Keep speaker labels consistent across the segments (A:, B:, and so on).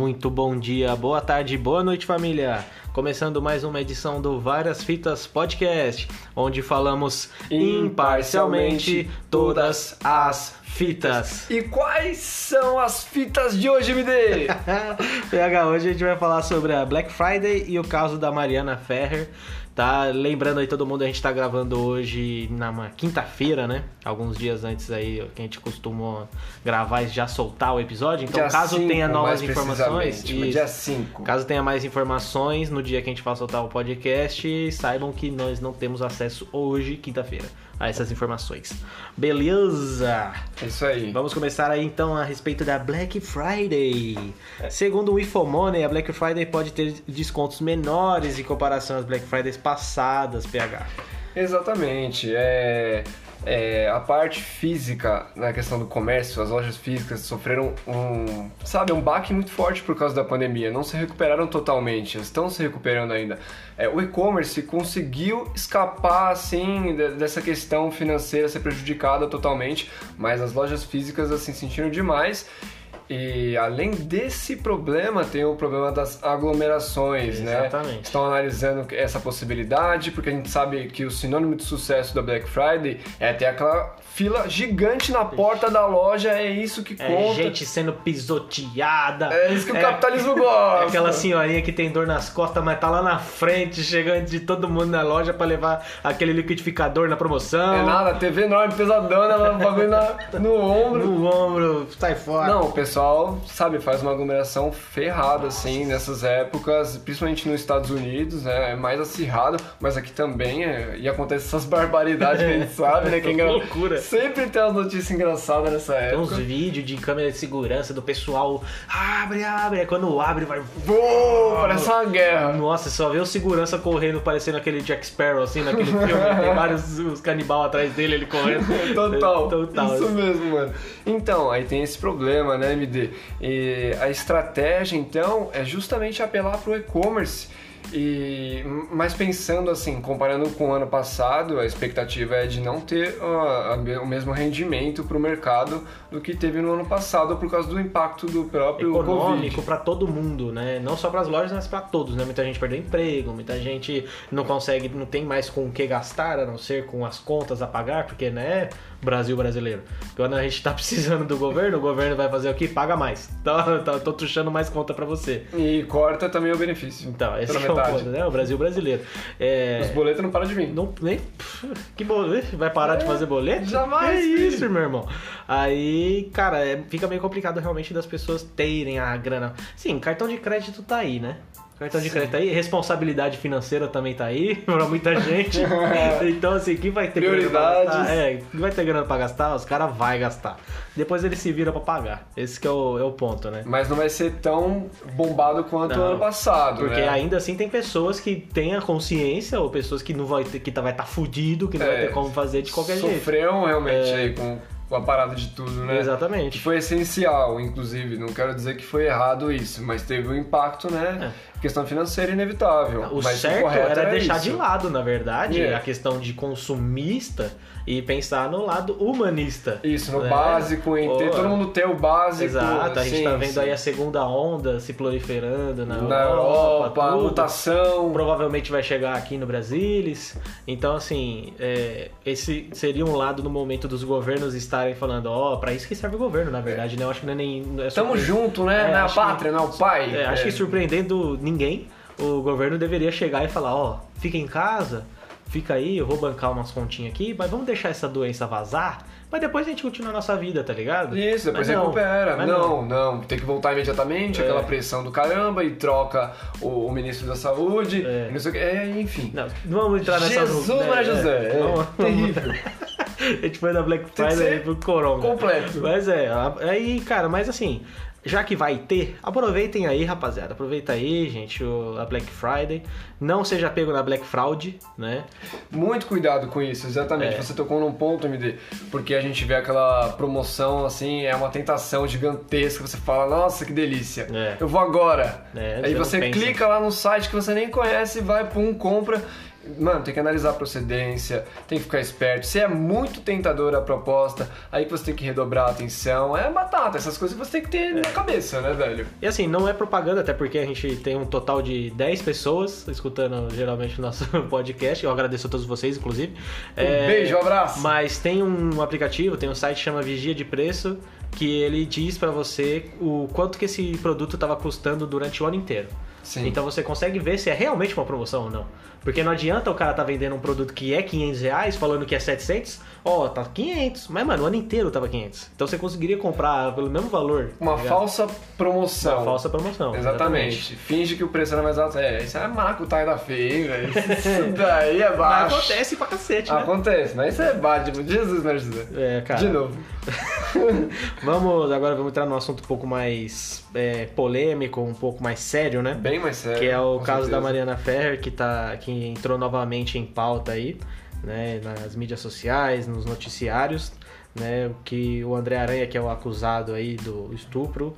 A: muito bom dia, boa tarde, boa noite, família. Começando mais uma edição do Várias Fitas Podcast, onde falamos imparcialmente todas as fitas.
B: E quais são as fitas de hoje, MD?
A: PH, hoje a gente vai falar sobre a Black Friday e o caso da Mariana Ferrer. Tá? Lembrando aí todo mundo, a gente tá gravando hoje na quinta-feira, né? Alguns dias antes aí que a gente costuma gravar e já soltar o episódio. Então,
B: Dia
A: caso
B: cinco,
A: tenha novas informações, isso.
B: dia 5.
A: Caso tenha mais informações no dia que a gente for soltar o podcast, saibam que nós não temos acesso hoje, quinta-feira, a essas informações. Beleza?
B: É isso aí.
A: Vamos começar aí então a respeito da Black Friday. Segundo o Infomoney, a Black Friday pode ter descontos menores em comparação às Black Fridays passadas, PH.
B: Exatamente. É, é, a parte física na questão do comércio, as lojas físicas sofreram um, sabe, um baque muito forte por causa da pandemia. Não se recuperaram totalmente, estão se recuperando ainda. É, o e-commerce conseguiu escapar assim de- dessa questão financeira ser prejudicada totalmente, mas as lojas físicas assim sentiram demais. E além desse problema, tem o problema das aglomerações, né?
A: Exatamente.
B: Estão analisando essa possibilidade, porque a gente sabe que o sinônimo de sucesso da Black Friday é ter aquela fila gigante na porta da loja, é isso que
A: É
B: conta.
A: gente sendo pisoteada.
B: É isso que o
A: É-
B: capitalismo gosta.
A: É aquela senhorinha que tem dor nas costas, mas tá lá na frente, chegando de todo mundo na loja pra levar aquele liquidificador na promoção.
B: É nada, TV enorme, pesadona, o bagulho no ombro.
A: No ombro, sai fora.
B: Não, o pessoal, sabe, faz uma aglomeração ferrada, assim, nessas épocas, principalmente nos Estados Unidos, né? É mais acirrado, mas aqui também é, e acontece essas barbaridades que a gente sabe, né? Que é engra-
A: Loucura.
B: Sempre tem umas notícias engraçadas nessa
A: Tem uns
B: época.
A: vídeos de câmera de segurança do pessoal. Abre, abre. Aí quando abre, vai.
B: Pô, parece uma guerra.
A: Nossa, só vê o segurança correndo, parecendo aquele Jack Sparrow, assim, naquele filme. Tem vários os canibal atrás dele, ele correndo.
B: Total,
A: Total.
B: Isso mesmo, mano. Então, aí tem esse problema, né, E a estratégia, então, é justamente apelar pro e-commerce. E, mas pensando assim, comparando com o ano passado, a expectativa é de não ter a me- o mesmo rendimento para o mercado do que teve no ano passado por causa do impacto do próprio
A: econômico pra todo mundo, né? Não só para as lojas, mas pra todos, né? Muita gente perdeu emprego, muita gente não consegue, não tem mais com o que gastar, a não ser com as contas a pagar, porque, né, Brasil brasileiro. Quando a gente tá precisando do governo, o governo vai fazer o quê? Paga mais. Então, tô, tô tuchando mais conta pra você.
B: E corta também o benefício.
A: Então, esse
B: Pela
A: é o
B: metade.
A: ponto, né? O Brasil brasileiro. É...
B: Os boletos não param de vir.
A: Não, nem. Que boleto? Vai parar de fazer boleto?
B: jamais,
A: É
B: filho.
A: isso, meu irmão. Aí, cara, é- fica meio complicado realmente das pessoas terem a grana. Sim, cartão de crédito tá aí, né? Cartão de crédito tá aí, responsabilidade financeira também tá aí pra muita gente. então, assim, quem vai ter grana pra gastar? É, quem vai ter grana pra gastar, os caras vai gastar. Depois ele se vira pra pagar. Esse que é o, é o ponto, né?
B: Mas não vai ser tão bombado quanto
A: Não,
B: o ano passado,
A: Porque
B: né?
A: ainda assim tem pessoas que têm a consciência, ou pessoas que não vai ter, que tá- vai estar fudido, que não vai
B: É,
A: ter como fazer de qualquer jeito.
B: Sofreu realmente aí com, com a parada de tudo, né? Que
A: Exatamente.
B: foi essencial, inclusive. Não quero dizer que foi errado isso, mas teve um impacto, né? Questão financeira inevitável.
A: O certo
B: correto
A: era deixar
B: isso.
A: de lado, na verdade,
B: É.
A: a questão de consumista e pensar no lado humanista.
B: Isso, no
A: né?
B: básico, em ter todo mundo ter o básico.
A: Exato, a gente
B: sim,
A: tá vendo
B: sim.
A: aí a segunda onda se proliferando na,
B: Na Europa, a
A: tudo.
B: mutação.
A: Provavelmente vai chegar aqui no Brasilis. Então, assim, é, esse seria um lado no momento dos governos estarem falando, ó, pra isso que serve o governo, na verdade, né? Eu acho que não é nem. não é
B: Tamo junto, né?
A: É,
B: não é a
A: acho que-
B: pátria, não é o pai.
A: É, acho
B: É.
A: que surpreendendo ninguém, o governo deveria chegar e falar, ó, fica em casa, fica aí, eu vou bancar umas continhas aqui, mas vamos deixar essa doença vazar, mas depois a gente continua a nossa vida, tá ligado?
B: Isso, depois
A: Mas não,
B: recupera.
A: mas
B: Não, não, tem que voltar imediatamente,
A: É.
B: aquela pressão do caramba, e troca o, o ministro da saúde,
A: É.
B: não sei o que. É, enfim.
A: Não, não vamos entrar nessa...
B: Jesus, Maria José, é,
A: vamos-
B: terrível.
A: a gente foi da Black Friday pro Corona.
B: completo.
A: Mas é, aí, cara, mas assim, já que vai ter, aproveitem aí, rapaziada. Aproveita aí, gente, a Black Friday. Não seja pego na Black Fraud, né?
B: Muito cuidado com isso, exatamente.
A: É.
B: Você tocou num ponto, MD, porque a gente vê aquela promoção assim, é uma tentação gigantesca. Você fala, nossa, que delícia,
A: É.
B: eu vou agora.
A: É,
B: Aí
A: você não
B: você
A: pensa.
B: clica lá no site que você nem conhece, vai, pum, compra. Mano, tem que analisar a procedência, tem que ficar esperto. Se é muito tentadora a proposta, aí que você tem que redobrar a atenção. É batata, essas coisas você tem que ter na cabeça, né, velho?
A: E assim, não é propaganda, até porque a gente tem um total de 10 pessoas escutando geralmente o nosso podcast. Eu agradeço a todos vocês, inclusive.
B: Um beijo, um abraço.
A: Mas tem um aplicativo, tem um site que chama Vigia de Preço, que ele diz pra você o quanto que esse produto estava custando durante o ano inteiro.
B: Sim.
A: Então você consegue ver se é realmente uma promoção ou não. Porque não adianta o cara tá vendendo um produto que é 500 reais, falando que é 700, ó, tá 500. Mas, mano, o ano inteiro tava 500. Então você conseguiria comprar pelo mesmo valor.
B: Uma
A: tá
B: falsa promoção.
A: Uma falsa promoção.
B: Exatamente. Finge que o preço era mais alto. É, isso é maracutaia da feira. Isso daí é baixo.
A: Mas acontece pra cacete, né?
B: Acontece, mas isso é baixo. Tipo, Jesus me ajuda.
A: É, cara.
B: De novo.
A: vamos, agora vamos entrar num assunto um pouco mais é, polêmico, um pouco mais sério, né?
B: Bem mais sério.
A: que é o caso
B: certeza.
A: da Mariana Ferrer, que, tá, que entrou novamente em pauta aí, né, nas mídias sociais, nos noticiários, né, que o André Aranha, que é o acusado aí do estupro,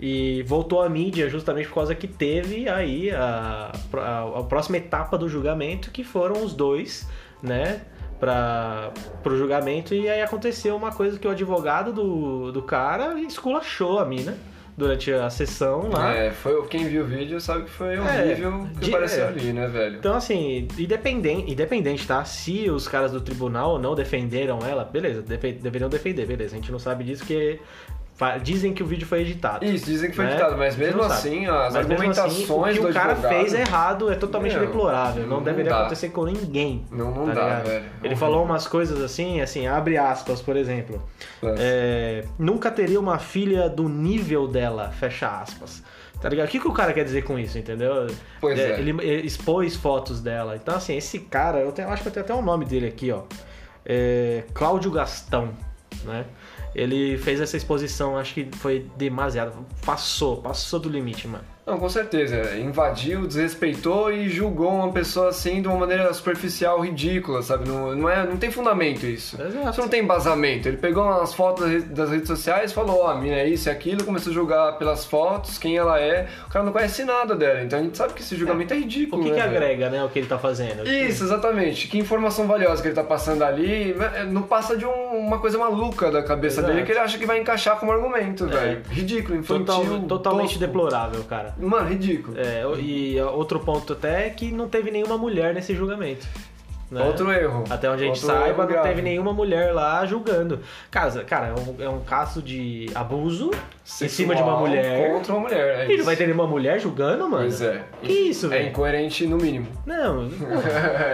A: e voltou à mídia justamente por causa que teve aí a, a, a próxima etapa do julgamento, que foram os dois, né, para pro julgamento, e aí aconteceu uma coisa que o advogado do, do cara esculachou a mina durante a sessão lá.
B: É, foi, quem viu o vídeo sabe que foi horrível que
A: de-
B: apareceu
A: é.
B: ali, né, velho?
A: Então, assim, independente, independente, tá? Se os caras do tribunal não defenderam ela, beleza, defe- deveriam defender, beleza. A gente não sabe disso porque dizem que o vídeo foi editado.
B: Isso, dizem que foi
A: né?
B: editado, mas
A: A gente
B: mesmo assim, as
A: Mas mesmo assim,
B: argumentações
A: o que o cara
B: advogado-
A: fez errado é totalmente
B: Meu,
A: deplorável. Não,
B: não
A: deveria
B: dá.
A: acontecer com ninguém.
B: Não, não
A: tá
B: dá,
A: ligado?
B: velho.
A: Ele falou umas coisas assim, assim, abre aspas, por exemplo. É, nunca teria uma filha do nível dela, fecha aspas. Tá ligado? O que, que o cara quer dizer com isso, entendeu?
B: Pois é.
A: Ele, ele expôs fotos dela. Então, assim, esse cara, eu, tenho- eu acho que eu tenho até o nome dele aqui, ó. É, Cláudio Gastão, né? Ele fez essa exposição, acho que foi demasiado. Passou, passou do limite, mano.
B: Não, com certeza. Invadiu, desrespeitou e julgou uma pessoa assim de uma maneira superficial, ridícula, sabe? Não, não, é, não tem fundamento isso.
A: Exato.
B: Isso não tem embasamento. Ele pegou umas fotos das redes- sociais, falou, ó, a mina é isso e aquilo, começou a julgar pelas fotos, quem ela é. O cara não conhece nada dela, então a gente sabe que esse julgamento é,
A: O
B: ridículo,
A: que,
B: né,
A: que agrega, né, o que ele tá fazendo?
B: Isso, exatamente. Que informação valiosa que ele tá passando ali. né, Não passa de um- uma coisa maluca da cabeça
A: Exato.
B: dele que ele acha que vai encaixar como argumento, velho. Ridículo, infantil.
A: Total- totalmente
B: tosco.
A: deplorável, cara.
B: Mano, ridículo.
A: É, e outro ponto até é que não teve nenhuma mulher nesse julgamento. Né?
B: Outro erro.
A: Até onde a gente
B: Outro
A: saiba, não
B: grave.
A: teve nenhuma mulher lá julgando. Cara, cara é, um, é um caso de abuso em cima de uma
B: Sexual
A: mulher.
B: Contra uma mulher, é
A: E não vai ter nenhuma mulher julgando, mano?
B: Pois é.
A: Que isso,
B: É
A: velho?
B: incoerente no mínimo.
A: Não,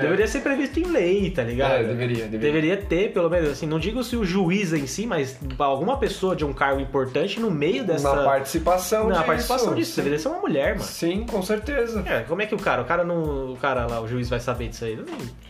A: deveria ser previsto em lei, tá ligado?
B: É, deveria, deveria.
A: Deveria ter, pelo menos, assim, não digo se o juiz em si, mas alguma pessoa de um cargo importante no meio dessa.
B: Na participação
A: na participação disso.
B: Sim.
A: Deveria ser uma mulher, mano.
B: Sim, com certeza.
A: É, como é que o cara, o cara não, o cara lá, o juiz vai saber disso aí? Não,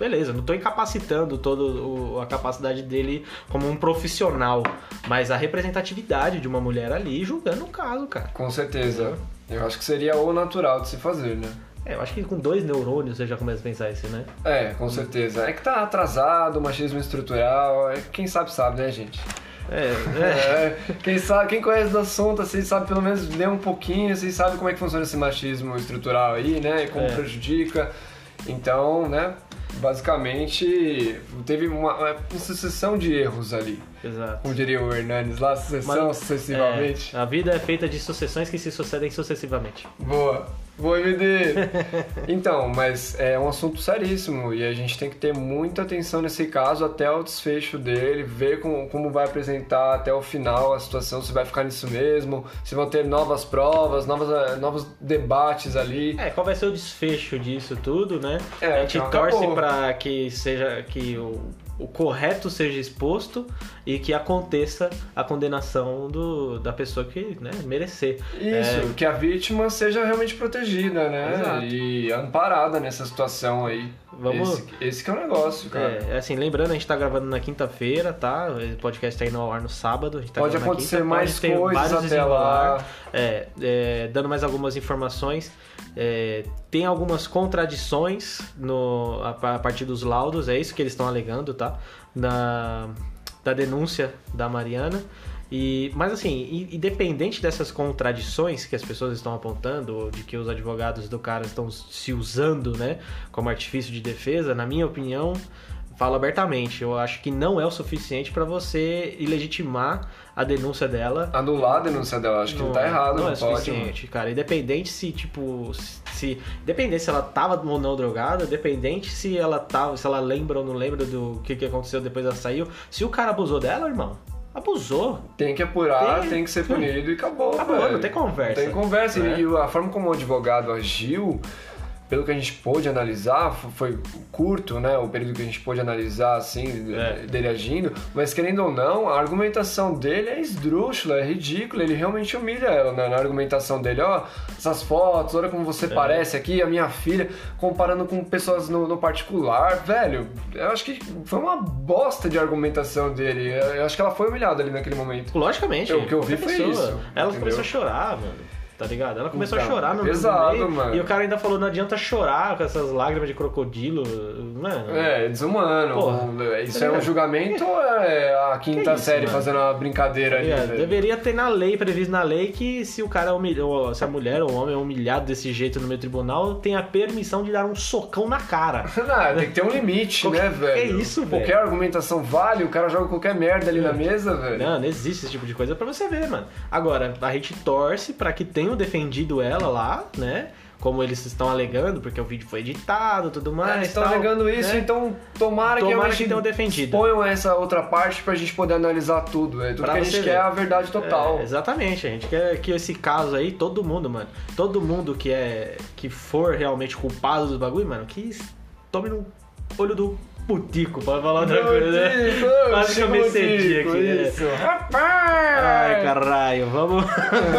A: beleza, não tô incapacitando todo o- a capacidade dele como um profissional, mas a representatividade de uma mulher ali julgando o caso, cara.
B: Com certeza. Eu acho que seria o natural de se fazer, né?
A: É, eu acho que com dois neurônios você já começa a pensar isso, né?
B: É, com certeza. É que tá atrasado, machismo estrutural. é- Quem sabe, sabe, né, gente?
A: É, é.
B: É, quem sabe, quem conhece do assunto, assim, sabe pelo menos ler um pouquinho, assim, sabe como é que funciona esse machismo estrutural aí, né? E como
A: É.
B: prejudica. Então, né, basicamente teve uma, uma sucessão de erros ali.
A: Exato.
B: Como diria o Hernanes lá, sucessão
A: Mas-
B: sucessivamente.
A: É, a vida é feita de sucessões que se sucedem sucessivamente.
B: Boa. Boa, MD. então, mas é um assunto seríssimo e a gente tem que ter muita atenção nesse caso até o desfecho dele, ver como, como vai apresentar até o final a situação, se vai ficar nisso mesmo, se vão ter novas provas, novas, novos debates ali.
A: É, qual vai ser o desfecho disso tudo, né?
B: É,
A: a gente
B: então
A: torce pra que seja que o, o correto seja exposto e que aconteça a condenação do, da pessoa que né, merecer.
B: Isso, que a vítima seja realmente protegida, né?
A: Exato.
B: E amparada nessa situação aí.
A: Vamos-
B: Esse, esse que é o negócio, cara.
A: É, assim, lembrando, a gente tá gravando na quinta-feira, tá? O podcast tá indo ao ar no sábado. Tá
B: Pode acontecer
A: quinta,
B: mais
A: pode
B: coisas até lá.
A: É, é, dando mais algumas informações, é, tem algumas contradições no, a, a partir dos laudos, é isso que eles estão alegando, tá? Na, da denúncia da Mariana. E, mas assim, independente dessas contradições que as pessoas estão apontando, ou de que os advogados do cara estão se usando, né, como artifício de defesa, na minha opinião, falo abertamente, eu acho que não é o suficiente para você ilegitimar a denúncia dela.
B: Anular a denúncia dela, acho que não, não tá errado, não, não é pode, suficiente,
A: mano. cara. Independente se, tipo, se. Independente se ela tava ou não drogada, independente se ela tava, se ela lembra ou não lembra do que, que aconteceu depois ela saiu. Se o cara abusou dela, irmão, abusou.
B: Tem que apurar, tem, tem que ser punido e acabou. Acabou,
A: velho. não tem conversa.
B: Tem conversa. Né? E a forma como o advogado agiu pelo que a gente pôde analisar, foi curto, né, o período que a gente pôde analisar, assim, é. dele agindo, mas querendo ou não, a argumentação dele é esdrúxula, é ridícula, ele realmente humilha ela, né, na argumentação dele, ó, essas fotos, olha como você é. parece aqui, a minha filha, comparando com pessoas no, no, particular, velho, eu acho que foi uma bosta de argumentação dele, eu acho que ela foi humilhada ali naquele momento.
A: Logicamente.
B: O que eu vi foi pessoa. isso.
A: Ela entendeu? começou a chorar, mano tá ligado? Ela começou então, a chorar no,
B: pesado,
A: meio,
B: mano.
A: E o cara ainda falou, não adianta chorar com essas lágrimas de crocodilo, mano.
B: É, desumano. Porra, isso tá é um julgamento ou é a quinta isso, série mano? fazendo uma brincadeira ali? É,
A: deveria ter na lei, previsto na lei, que se o cara é humilhado, se a mulher ou o homem é humilhado desse jeito no meu tribunal, tem a permissão de dar um socão na cara.
B: não, tem que ter um limite, né, velho?
A: Que isso, velho?
B: Qualquer argumentação vale, o cara joga qualquer merda ali é. na mesa, velho.
A: Não, não existe esse tipo de coisa pra você ver, mano. Agora, a gente torce pra que tenha tenham defendido ela lá, né? Como eles estão alegando, porque o vídeo foi editado tudo mais. É, eles
B: estão alegando isso, né? então tomara,
A: tomara
B: que,
A: que tenham defendido.
B: Ponham essa outra parte pra gente poder analisar tudo. É tudo pra que a gente ver. quer é a verdade total.
A: É, exatamente, a gente quer que esse caso aí, todo mundo, mano, todo mundo que é que for realmente culpado do bagulho, mano, que tome no olho do putico, pra falar outra coisa, né? Quase que eu me senti aqui. Né? Isso. Rapaz! Ai, caralho, vamos.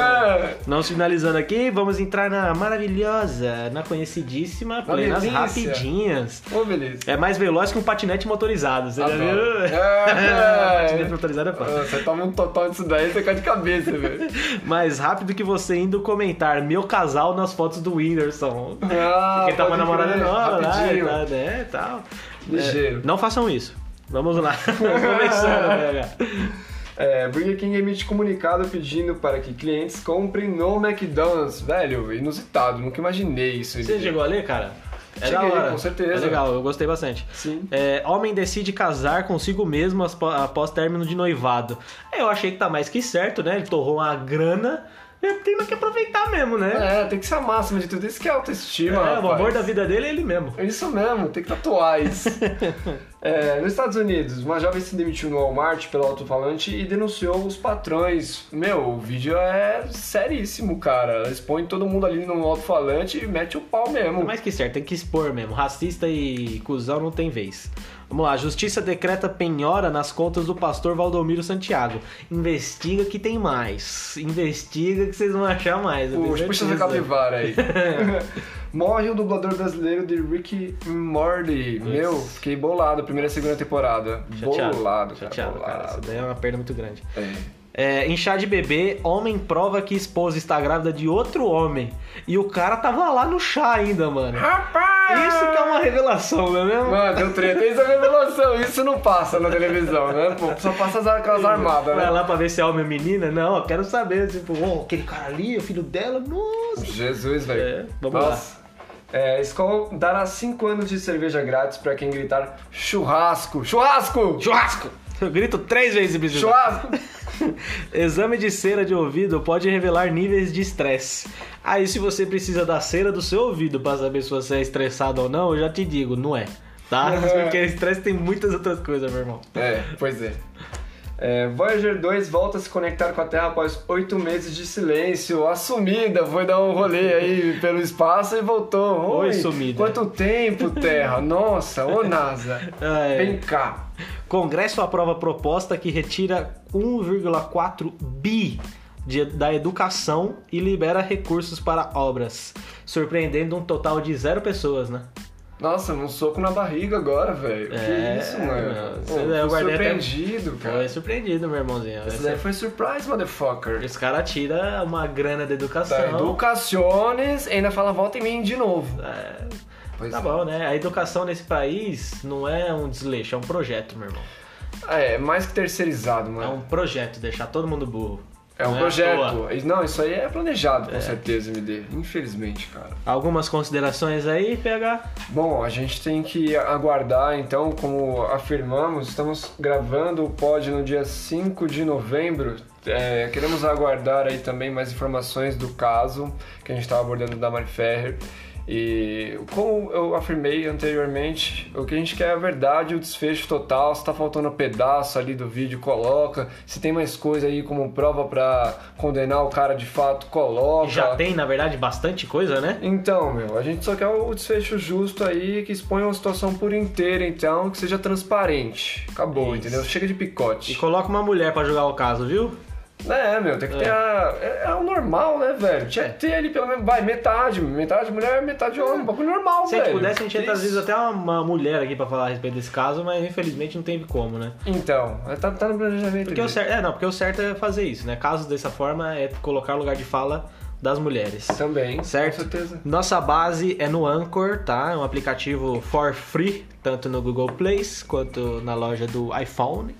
A: Não finalizando aqui, vamos entrar na maravilhosa, na conhecidíssima, plenas rapidinhas.
B: Ô, beleza.
A: É mais veloz que um patinete motorizado, você já viu?
B: É,
A: patinete motorizado é foda.
B: Você toma um totão disso daí, você cai de cabeça, velho.
A: Mais rápido que você indo comentar meu casal nas fotos do Whindersson. Ah, Quem tá uma namorada nova lá, né, tal.
B: Ligeiro.
A: É, não façam isso. Vamos lá. Começando,
B: É, Burger King emite comunicado pedindo para que clientes comprem no McDonald's. Velho, inusitado, nunca imaginei isso.
A: Você chegou a ler, cara?
B: É Cheguei, com certeza. É
A: legal, eu gostei bastante.
B: Sim.
A: É, homem decide casar consigo mesmo após término de noivado. Eu achei que tá mais que certo, né? Ele torrou uma grana é, tem que aproveitar mesmo, né?
B: É, tem que ser a máxima de tudo. Isso que é autoestima. É,
A: rapaz. o amor da vida dele é ele mesmo.
B: É isso mesmo, tem que tatuar isso. é, nos Estados Unidos, uma jovem se demitiu no Walmart pelo alto-falante e denunciou os patrões. Meu, o vídeo é seríssimo, cara. Ela expõe todo mundo ali no alto-falante e mete o pau mesmo. É
A: mais que certo, tem que expor mesmo. Racista e cuzão não tem vez. Vamos lá, a justiça decreta penhora nas contas do pastor Valdomiro Santiago. Investiga que tem mais. Investiga que vocês vão achar mais.
B: Puxa, puxa essa capivara aí. Morre o dublador brasileiro de Ricky Morty. Meu, fiquei bolado, primeira e segunda temporada. Chateado. Bolado, cara. Chateado, bolado. cara.
A: Isso daí é uma perda muito grande.
B: É.
A: É, em chá de bebê, homem prova que esposa está grávida de outro homem. E o cara tava lá no chá ainda, mano.
B: Rapaz!
A: Isso que é uma revelação, não é mesmo?
B: Mano, deu treta. Isso é revelação. Isso não passa na televisão, né? Pô, só passa aquelas armadas, né?
A: Vai lá pra ver se é homem ou menina? Não, eu quero saber. Tipo, oh, aquele cara ali, o filho dela, nossa.
B: Jesus, velho. É,
A: vamos nossa. lá.
B: É, Skol dará 5 anos de cerveja grátis pra quem gritar churrasco. Churrasco!
A: Churrasco! Eu grito três vezes precisar.
B: Churrasco!
A: Exame de cera de ouvido pode revelar níveis de estresse. Aí, se você precisa da cera do seu ouvido para saber se você é estressado ou não, eu já te digo, não é. Tá? Porque estresse tem muitas outras coisas, meu irmão.
B: É, pois é. É, Voyager 2 volta a se conectar com a Terra após oito meses de silêncio. Assumida, foi dar um rolê aí pelo espaço e voltou.
A: Oi, Oi sumida.
B: Quanto tempo, Terra? Nossa, ô NASA. Ah, é. Vem cá.
A: Congresso aprova proposta que retira 1,4 bi de, da educação e libera recursos para obras, surpreendendo um total de zero pessoas, né?
B: Nossa, um soco na barriga agora, velho. É, que isso, mano? Pô, eu surpreendido, até... cara.
A: Foi surpreendido, meu irmãozinho.
B: Esse daí foi surprise, motherfucker.
A: Esse cara tira uma grana da educação. Da
B: educaciones e ainda fala volta em mim de novo.
A: É. Pois tá é. bom, né? A educação nesse país não é um desleixo, é um projeto, meu irmão.
B: É, mais que terceirizado,
A: É
B: mano.
A: um projeto, deixar todo mundo burro.
B: É um
A: Não é
B: projeto.
A: toa.
B: Não, isso aí é planejado, com certeza, MD. Infelizmente, cara.
A: Algumas considerações aí, PH?
B: Bom, a gente tem que aguardar, então, como afirmamos, estamos gravando o pod no dia 5 de novembro. É, queremos aguardar aí também mais informações do caso que a gente estava abordando da Mari Ferrer. E como eu afirmei anteriormente, o que a gente quer é a verdade, o desfecho total. Se tá faltando um pedaço ali do vídeo, coloca. Se tem mais coisa aí como prova pra condenar o cara de fato, coloca.
A: Já tem, na verdade, bastante coisa, né?
B: Então, meu, a gente só quer o desfecho justo aí, que exponha uma situação por inteira, então, que seja transparente. Acabou,
A: Isso.
B: entendeu? Chega de
A: E
B: picote.
A: coloca uma mulher pra jogar o caso, viu?
B: É, meu, tem que ter
A: É.
B: a. É, é o normal, né, velho? Tinha que ter ali pelo menos, vai, metade, metade mulher, metade homem, um bagulho normal,
A: Se a
B: velho.
A: gente pudesse, a gente ia trazer
B: isso?
A: até uma, mulher aqui pra falar a respeito desse caso, mas infelizmente não teve como, né?
B: Então, tá, tá no planejamento.
A: Porque o certo, é, não, porque o certo é fazer isso, né? Casos dessa forma é colocar lugar de fala das mulheres.
B: Também,
A: Certo?
B: com certeza.
A: Nossa base é no Anchor, tá? É um aplicativo for free, tanto no Google Play quanto na loja do iPhone,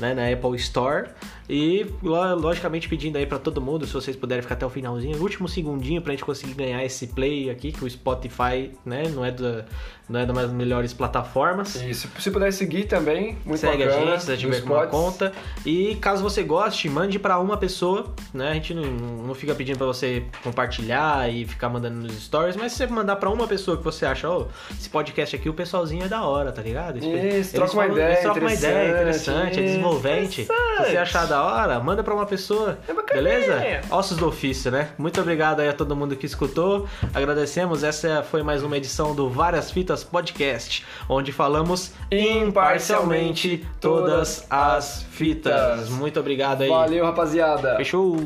A: né? Na Apple Store. E lo- logicamente pedindo aí pra todo mundo, se vocês puderem ficar até o finalzinho, último segundinho pra gente conseguir ganhar esse play aqui, que o Spotify, né, não é da não é das melhores plataformas.
B: Isso, se puder seguir também, muito
A: Segue
B: bacana.
A: a gente, se tiver uma conta. E caso você goste, mande pra uma pessoa, né? A gente não, não fica pedindo pra você compartilhar e ficar mandando nos stories, mas se você mandar pra uma pessoa que você acha, ó, esse podcast aqui, o pessoalzinho é da hora, tá ligado? Eles-
B: Isso, troca uma ideia
A: eles trocam uma ideia
B: interessante,
A: interessante, é desenvolvente. Se você achar da hora, manda pra uma pessoa,
B: É
A: beleza? Ossos do ofício, né? Muito obrigado aí a todo mundo que escutou. Agradecemos. Essa foi mais uma edição do Várias Fitas Podcast, onde falamos imparcialmente todas as fitas. Muito obrigado aí.
B: Valeu, rapaziada.
A: Fechou.